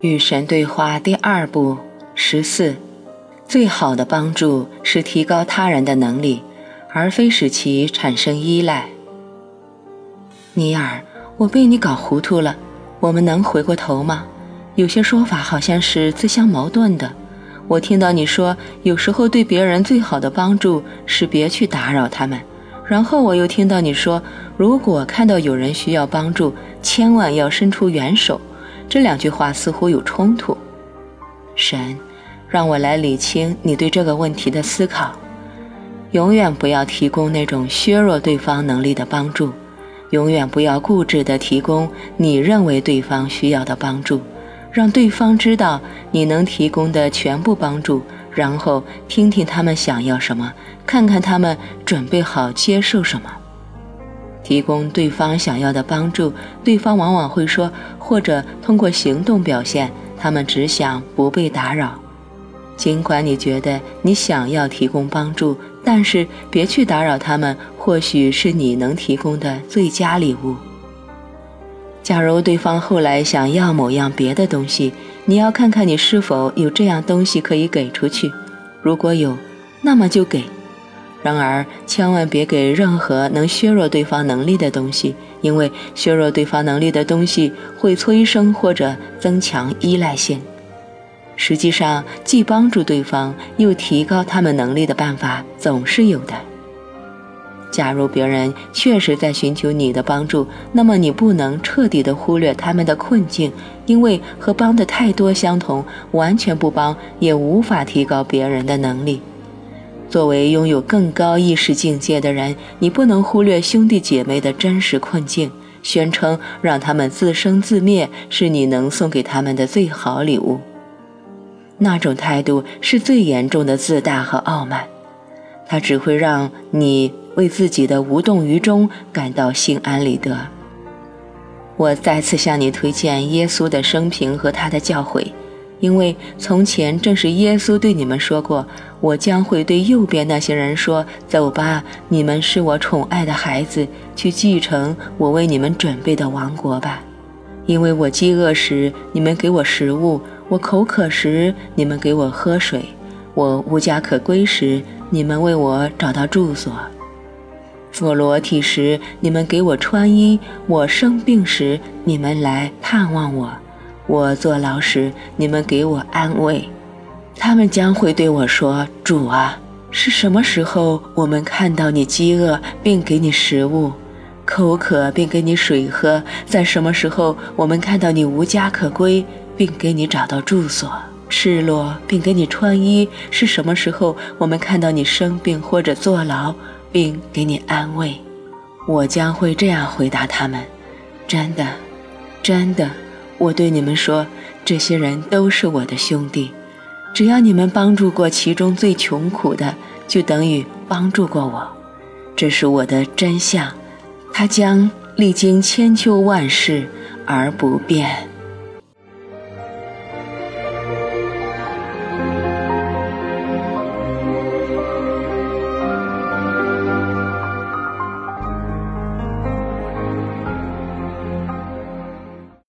与神对话第二部十四，最好的帮助是提高他人的能力，而非使其产生依赖。尼尔，我被你搞糊涂了。我们能回过头吗？有些说法好像是自相矛盾的。我听到你说，有时候对别人最好的帮助是别去打扰他们。然后我又听到你说，如果看到有人需要帮助，千万要伸出援手。这两句话似乎有冲突。神，让我来理清你对这个问题的思考。永远不要提供那种削弱对方能力的帮助，永远不要固执地提供你认为对方需要的帮助。让对方知道你能提供的全部帮助，然后听听他们想要什么，看看他们准备好接受什么。提供对方想要的帮助，对方往往会说，或者通过行动表现，他们只想不被打扰。尽管你觉得你想要提供帮助，但是别去打扰他们，或许是你能提供的最佳礼物。假如对方后来想要某样别的东西，你要看看你是否有这样东西可以给出去。如果有，那么就给。然而，千万别给任何能削弱对方能力的东西，因为削弱对方能力的东西会催生或者增强依赖性。实际上，既帮助对方又提高他们能力的办法总是有的。假如别人确实在寻求你的帮助，那么你不能彻底的忽略他们的困境，因为和帮的太多相同，完全不帮也无法提高别人的能力。作为拥有更高意识境界的人，你不能忽略兄弟姐妹的真实困境，宣称让他们自生自灭是你能送给他们的最好礼物。那种态度是最严重的自大和傲慢，它只会让你。为自己的无动于衷感到心安理得。我再次向你推荐耶稣的生平和他的教诲，因为从前正是耶稣对你们说过：“我将会对右边那些人说，走吧，你们是我宠爱的孩子，去继承我为你们准备的王国吧。因为我饥饿时，你们给我食物；我口渴时，你们给我喝水；我无家可归时，你们为我找到住所。”我裸体时，你们给我穿衣；我生病时，你们来探望我；我坐牢时，你们给我安慰。他们将会对我说：“主啊，是什么时候我们看到你饥饿并给你食物，口渴并给你水喝？在什么时候我们看到你无家可归并给你找到住所，赤裸并给你穿衣？是什么时候我们看到你生病或者坐牢？”并给你安慰，我将会这样回答他们：真的，真的，我对你们说，这些人都是我的兄弟。只要你们帮助过其中最穷苦的，就等于帮助过我。这是我的真相，它将历经千秋万世而不变。